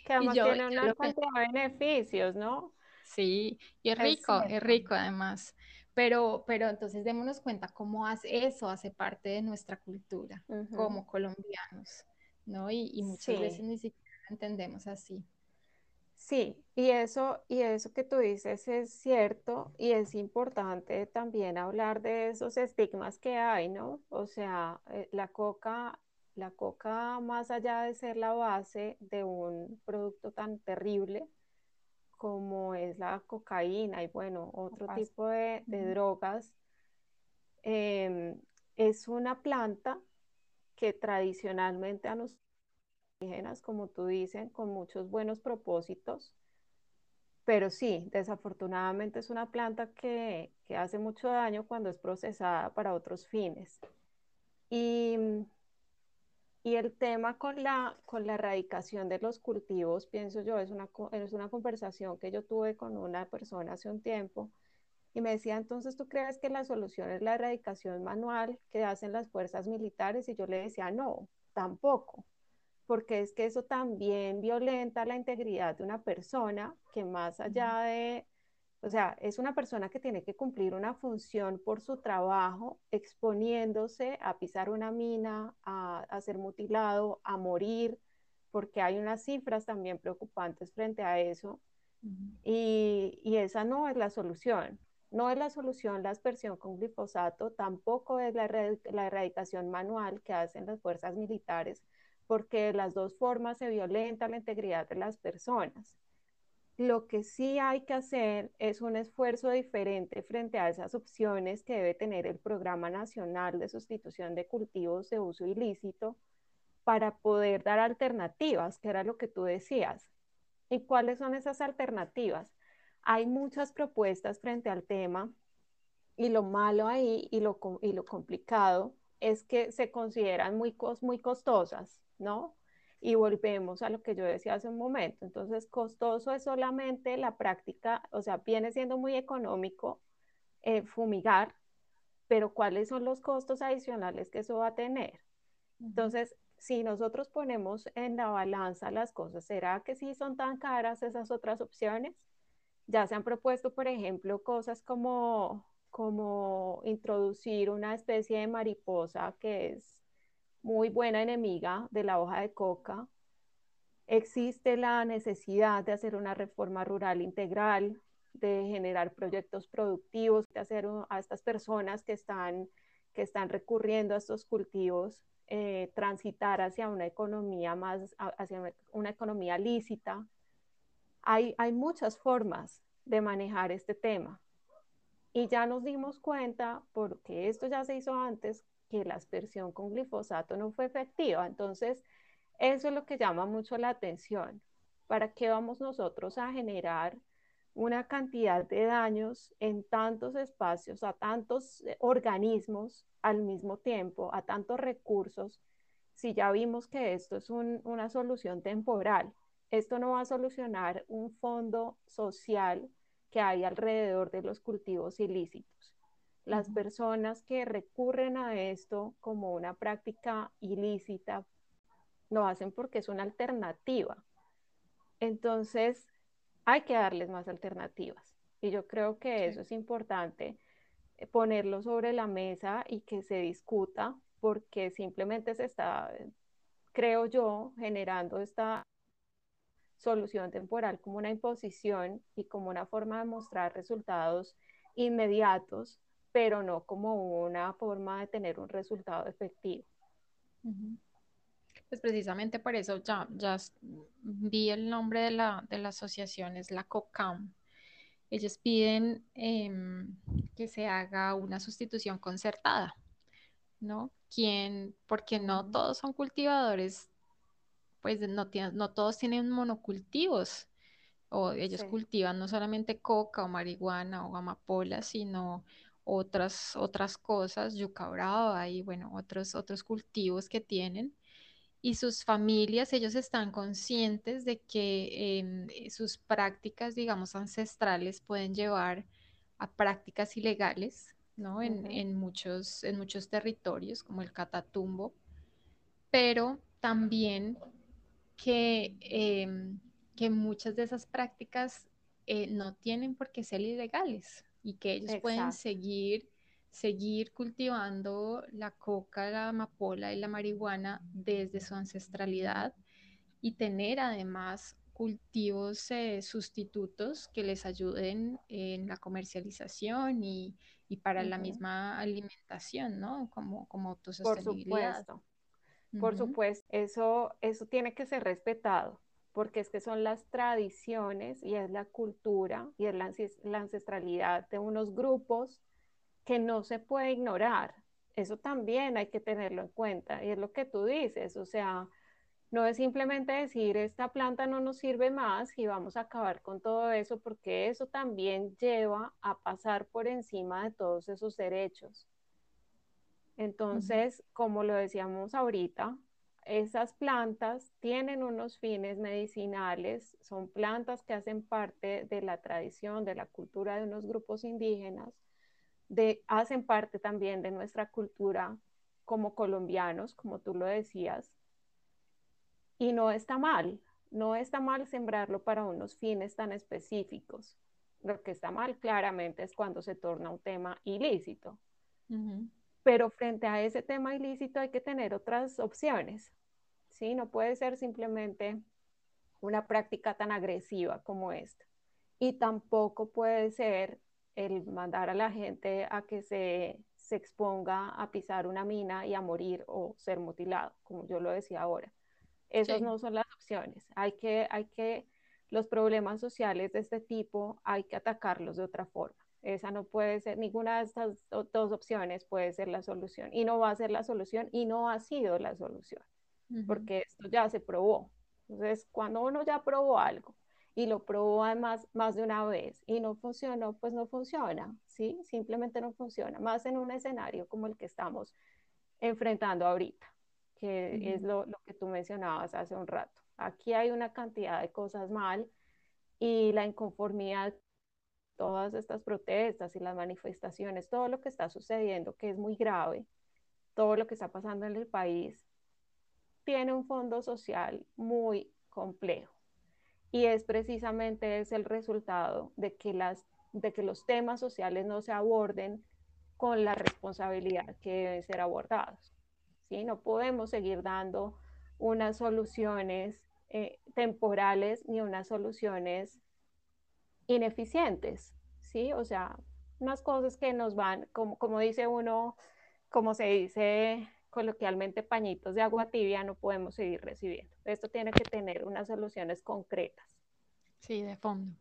S1: Que además yo, tiene una cantidad de beneficios, ¿no?
S2: Sí, y es rico, es, es rico además. Pero, pero entonces démonos cuenta cómo hace, eso hace parte de nuestra cultura uh -huh. como colombianos, ¿no? Y, y muchas sí. veces ni siquiera entendemos así.
S1: Sí, y eso, y eso que tú dices es cierto y es importante también hablar de esos estigmas que hay, ¿no? O sea, eh, la coca, la coca más allá de ser la base de un producto tan terrible como es la cocaína y bueno, otro tipo de, de drogas, eh, es una planta que tradicionalmente a nosotros como tú dices, con muchos buenos propósitos, pero sí, desafortunadamente es una planta que, que, hace mucho daño cuando es procesada para otros fines. Y, y el tema con la, con la erradicación de los cultivos, pienso yo, es una, es una conversación que yo tuve con una persona hace un tiempo y me decía, entonces, ¿tú crees que la solución es la erradicación manual que hacen las fuerzas militares? Y yo le decía, no, tampoco porque es que eso también violenta la integridad de una persona que más allá de, o sea, es una persona que tiene que cumplir una función por su trabajo, exponiéndose a pisar una mina, a, a ser mutilado, a morir, porque hay unas cifras también preocupantes frente a eso. Uh -huh. y, y, esa no es la solución. No es la solución la aspersión con glifosato, tampoco es la, la erradicación manual que hacen las fuerzas militares, porque de las dos formas se violenta la integridad de las personas. Lo que sí hay que hacer es un esfuerzo diferente frente a esas opciones que debe tener el Programa Nacional de Sustitución de Cultivos de Uso Ilícito para poder dar alternativas, que era lo que tú decías. ¿Y cuáles son esas alternativas? Hay muchas propuestas frente al tema y lo malo ahí y lo, y lo complicado es que se consideran muy, muy costosas ¿no? Y volvemos a lo que yo decía hace un momento. Entonces, costoso es solamente la práctica, o sea, viene siendo muy económico eh, fumigar, pero ¿cuáles son los costos adicionales que eso va a tener? Entonces, si nosotros ponemos en la balanza las cosas, ¿será que sí son tan caras esas otras opciones? Ya se han propuesto, por ejemplo, cosas como, como introducir una especie de mariposa que es muy buena enemiga de la hoja de coca. Existe la necesidad de hacer una reforma rural integral, de generar proyectos productivos, de hacer a estas personas que están, que están recurriendo a estos cultivos, eh, transitar hacia una economía más, hacia una economía lícita. Hay, hay muchas formas de manejar este tema. Y ya nos dimos cuenta, porque esto ya se hizo antes, que la aspersión con glifosato no fue efectiva. Entonces, eso es lo que llama mucho la atención. ¿Para qué vamos nosotros a generar una cantidad de daños en tantos espacios, a tantos eh, organismos al mismo tiempo, a tantos recursos, si ya vimos que esto es un, una solución temporal? Esto no va a solucionar un fondo social que hay alrededor de los cultivos ilícitos. Las personas que recurren a esto como una práctica ilícita lo hacen porque es una alternativa. Entonces, hay que darles más alternativas. Y yo creo que eso es importante, eh, ponerlo sobre la mesa y que se discuta, porque simplemente se está, creo yo, generando esta solución temporal como una imposición y como una forma de mostrar resultados inmediatos, pero no como una forma de tener un resultado efectivo.
S2: Pues precisamente por eso ya, ya vi el nombre de la, de la asociación, es la COCAM. Ellos piden em, que se haga una sustitución concertada, ¿no? Porque no todos son cultivadores, pues no, no todos tienen monocultivos, o ellos cultivan no solamente coca o marihuana o amapola, sino otras, otras cosas, yuca brava y bueno, otros, otros cultivos que tienen. Y sus familias, ellos están conscientes de que em, eh, sus prácticas, digamos, ancestrales pueden llevar a prácticas ilegales, ¿no? En, muchos, en muchos territorios, como el Catatumbo, pero también que, em, que muchas de esas prácticas eh, no tienen por qué ser ilegales y que ellos pueden seguir seguir cultivando la coca, la amapola y la marihuana desde su ancestralidad y tener además cultivos eh, sustitutos que les ayuden en la comercialización y, para la misma alimentación, ¿no? Como, como autosostenibilidad.
S1: Por supuesto. Por supuesto, eso, eso tiene que ser respetado, porque es que son las tradiciones y es la cultura y es la ancestralidad de unos grupos que no se puede ignorar. Eso también hay que tenerlo en cuenta y es lo que tú dices, o sea, no es simplemente decir esta planta no nos sirve más y vamos a acabar con todo eso, porque eso también lleva a pasar por encima de todos esos derechos. Entonces, como lo decíamos ahorita, esas plantas tienen unos fines medicinales, son plantas que hacen parte de la tradición, de la cultura de unos grupos indígenas hacen parte también de nuestra cultura como colombianos, como tú lo decías, y no está mal, no está mal sembrarlo para unos fines tan específicos. Lo que está mal claramente es cuando se torna un tema ilícito. Pero frente a ese tema ilícito hay que tener otras opciones. ¿sí? No puede ser simplemente una práctica tan agresiva como esta. Y tampoco puede ser el mandar a la gente a que se, exponga a pisar una mina y a morir o ser mutilado, como yo lo decía ahora. Esas no son las opciones. Hay que, hay que, los problemas sociales de este tipo hay que atacarlos de otra forma. Esa no puede ser, ninguna de estas dos opciones puede ser la solución. Y no va a ser la solución y no ha sido la solución, porque esto ya se probó. Entonces, cuando uno ya probó algo y lo probó además más de una vez y no funcionó, pues no funciona, ¿sí? Simplemente no funciona, más en un escenario como el que estamos enfrentando ahorita, que es lo, lo, que tú mencionabas hace un rato. Aquí hay una cantidad de cosas mal y la inconformidad, todas estas protestas y las manifestaciones, todo lo que está sucediendo, que es muy grave, todo lo que está pasando en el país, tiene un fondo social muy complejo y es precisamente es el resultado de que, las, de que los temas sociales no se aborden con la responsabilidad que deben ser abordados. ¿sí? No podemos seguir dando unas soluciones eh, temporales ni unas soluciones ineficientes, ¿sí? O sea, unas cosas que nos van, como, como dice uno, como se dice coloquialmente pañitos de agua tibia no podemos seguir recibiendo. Esto tiene que tener unas soluciones concretas.
S2: Sí, de fondo.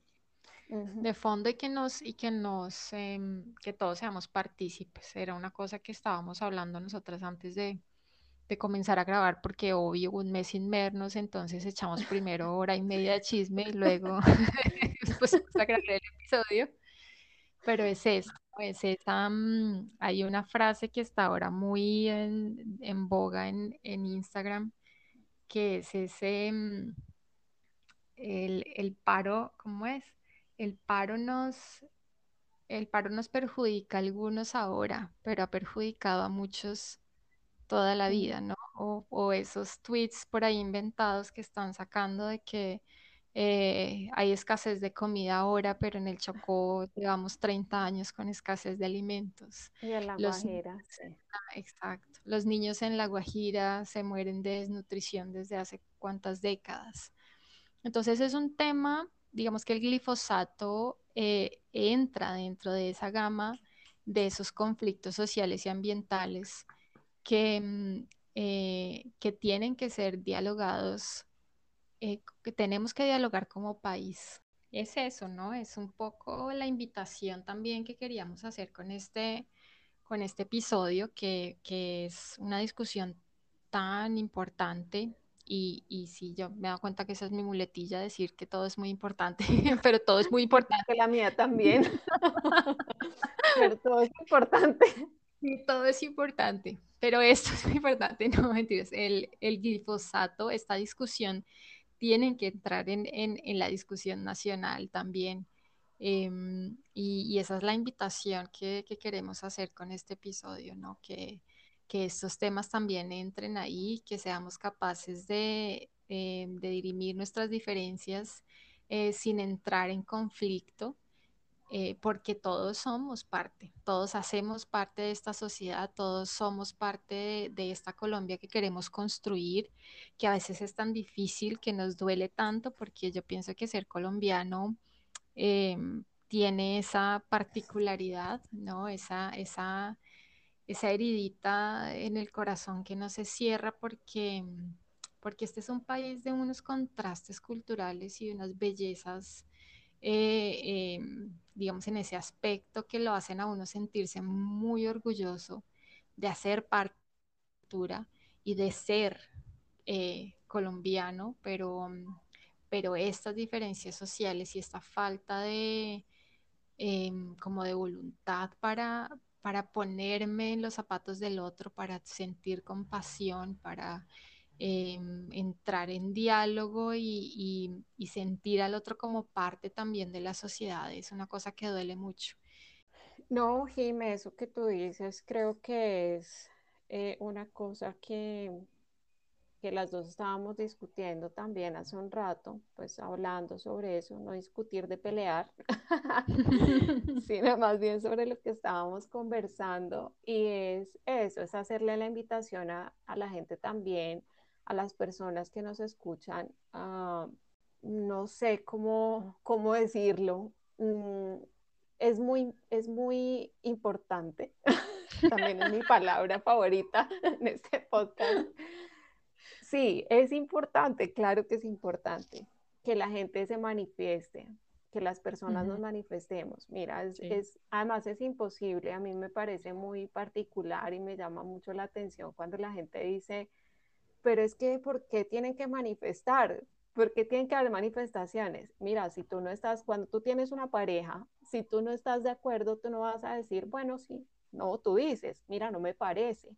S2: De fondo y que nos, y que nos, em, que todos seamos partícipes. Era una cosa que estábamos hablando nosotras antes de, de comenzar a grabar, porque obvio, un mes sin vernos, entonces echamos primero hora y media de chisme y luego después a grabar el episodio. Pero es eso, es esa, mm, hay una frase que está ahora muy en, boga en, Instagram, que es ese, mm, el, paro, ¿cómo es? el paro nos, el paro nos perjudica a algunos ahora, pero ha perjudicado a muchos toda la vida, ¿no? O, esos tweets por ahí inventados que están sacando de que eh, hay escasez de comida ahora, pero en el Chocó llevamos 30 años con escasez de alimentos.
S1: Y en la Guajira, sí.
S2: Ah, exacto. Los niños en la Guajira se mueren de desnutrición desde hace cuántas décadas. Entonces es un tema, digamos que el glifosato eh, entra dentro de esa gama de esos conflictos sociales y ambientales que, mm, eh, que tienen que ser dialogados, eh, que tenemos que dialogar como país. Es eso, ¿no? Es un poco la invitación también que queríamos hacer con este, con este episodio, que, que es una discusión tan importante y, y, sí, yo me he dado cuenta que esa es mi muletilla, decir que todo es muy importante, pero todo es muy importante.
S1: La mía también. pero todo es importante.
S2: Sí, todo es importante, pero esto es muy importante, no mentiras. El, el glifosato, esta discusión, tienen que entrar en, en, en la discusión nacional también. Em, y, esa es la invitación que, que, queremos hacer con este episodio, ¿no? Que, que estos temas también entren ahí, que seamos capaces de, eh, de dirimir nuestras diferencias eh, sin entrar en conflicto, eh, porque todos somos parte, todos hacemos parte de esta sociedad, todos somos parte de, de, esta Colombia que queremos construir, que a veces es tan difícil, que nos duele tanto, porque yo pienso que ser colombiano tiene esa particularidad, ¿no? Esa, esa esa heridita en el corazón que no se cierra porque, porque este es un país de unos contrastes culturales y unas bellezas, eh, em, digamos, en ese aspecto que lo hacen a uno sentirse muy orgulloso de hacer parte y de ser eh, colombiano, pero, pero estas diferencias sociales y esta falta de, em, como de voluntad para, para ponerme en los zapatos del otro, para sentir compasión, para em, entrar en diálogo y, sentir al otro como parte también de la sociedad. Es una cosa que duele mucho.
S1: No, Jimé, eso que tú dices creo que es eh, una cosa que que las dos estábamos discutiendo también hace un rato, pues hablando sobre eso, no discutir de pelear, sino más bien sobre lo que estábamos conversando. Y es eso, es hacerle la invitación a, a la gente también, a las personas que nos escuchan, no sé cómo, cómo decirlo, mm, es muy, es muy importante, también es mi palabra favorita en este podcast. Sí, es importante, claro que es importante que la gente se manifieste, que las personas nos manifestemos. Mira, es, además es imposible, a mí me parece muy particular y me llama mucho la atención cuando la gente dice, pero es que, ¿por qué tienen que manifestar? ¿Por qué tienen que haber manifestaciones? Mira, si tú no estás, cuando tú tienes una pareja, si tú no estás de acuerdo, tú no vas a decir, bueno, sí, no, tú dices, mira, no me parece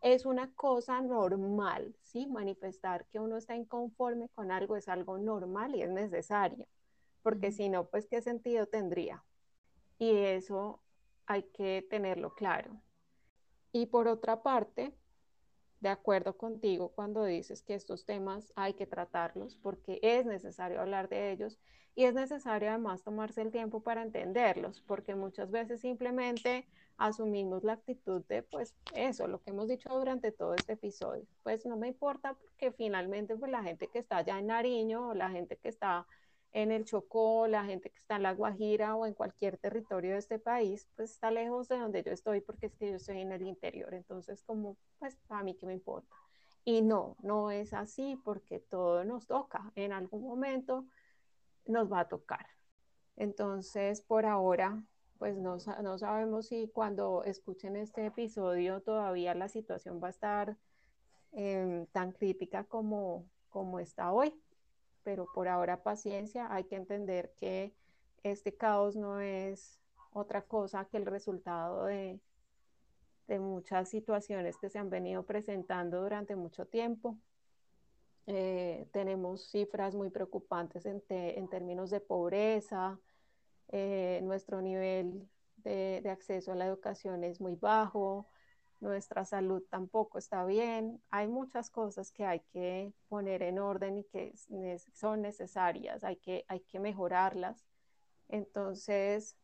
S1: es una cosa normal, ¿sí? Manifestar que uno está inconforme con algo es algo normal y es necesario, porque si no, pues qué sentido tendría. Y eso hay que tenerlo claro. Y por otra parte, de acuerdo contigo cuando dices que estos temas hay que tratarlos porque es necesario hablar de ellos y es necesario además tomarse el tiempo para entenderlos, porque muchas veces simplemente asumimos la actitud de, pues, eso, lo que hemos dicho durante todo este episodio. Pues no me importa porque finalmente, pues, la gente que está allá en Nariño o la gente que está en el Chocó, la gente que está en La Guajira o en cualquier territorio de este país, pues está lejos de donde yo estoy porque es que yo estoy en el interior. Entonces, como, pues, a mí qué me importa. Y no, no es así porque todo nos toca. En algún momento nos va a tocar. Entonces, por ahora, pues no, no, sabemos si cuando escuchen este episodio todavía la situación va a estar em, tan crítica como, como está hoy. Pero por ahora paciencia, hay que entender que este caos no es otra cosa que el resultado de, de muchas situaciones que se han venido presentando durante mucho tiempo. Eh, tenemos cifras muy preocupantes en, en términos de pobreza, eh, nuestro nivel de, de, acceso a la educación es muy bajo, nuestra salud tampoco está bien. Hay muchas cosas que hay que poner en orden y que son necesarias, hay que, hay que mejorarlas. Entonces,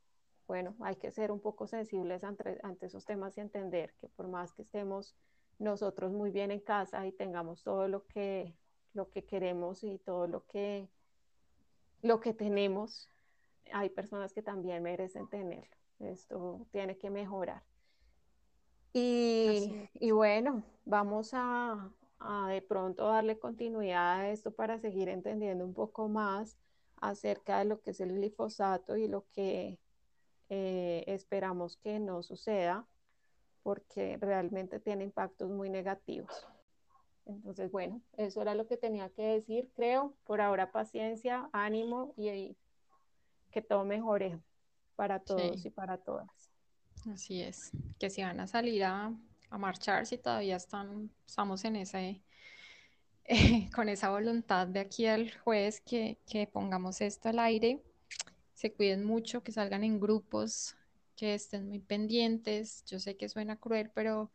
S1: bueno, hay que ser un poco sensibles ante, ante esos temas y entender que por más que estemos nosotros muy bien en casa y tengamos todo lo que, lo que queremos y todo lo que, lo que tenemos, hay personas que también merecen tenerlo. Esto tiene que mejorar. Y, y bueno, vamos a, a, de pronto darle continuidad a esto para seguir entendiendo un poco más acerca de lo que es el glifosato y lo que eh, esperamos que no suceda porque realmente tiene impactos muy negativos. Entonces, bueno, eso era lo que tenía que decir, creo. Por ahora, paciencia, ánimo y, que todo mejore para todos y para todas.
S2: Así es, que si van a salir a, marchar, si todavía están, estamos en ese, con esa voluntad de aquí al jueves que, que pongamos esto al aire, se cuiden mucho, que salgan en grupos, que estén muy pendientes. Yo sé que suena cruel, pero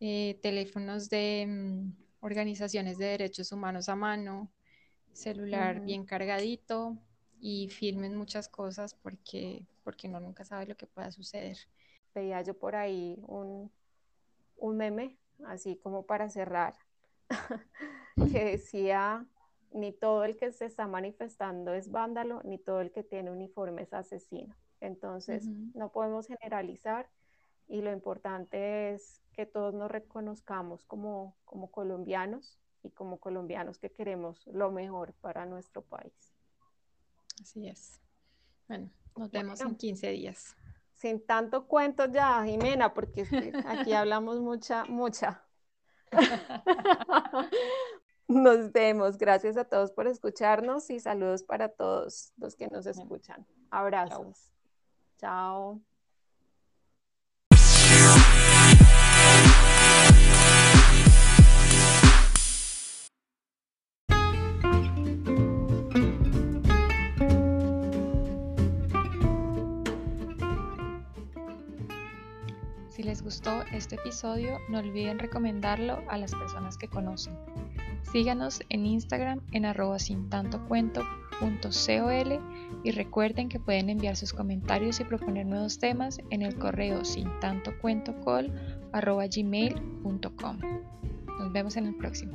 S2: eh, teléfonos de mm, organizaciones de derechos humanos a mano, celular bien cargadito y firmen muchas cosas porque, porque uno nunca sabe lo que pueda suceder.
S1: Veía yo por ahí un, un meme, así como para cerrar, que decía, ni todo el que se está manifestando es vándalo, ni todo el que tiene uniforme es asesino. Entonces, no podemos generalizar y lo importante es que todos nos reconozcamos como, como colombianos y como colombianos que queremos lo mejor para nuestro país.
S2: Así es. Bueno, nos vemos en 15 días.
S1: Sin tanto cuento ya, Jimena, porque aquí hablamos mucha, mucha. Nos vemos. Gracias a todos por escucharnos y saludos para todos los que nos escuchan. Abrazos. Chao.
S2: Si les gustó este episodio, no olviden recomendarlo a las personas que conocen. Síganos en Instagram en arroba sin tanto cuento col y recuerden que pueden enviar sus comentarios y proponer nuevos temas en el correo sin tanto cuento col arroba gmail.com. Nos vemos en el próximo.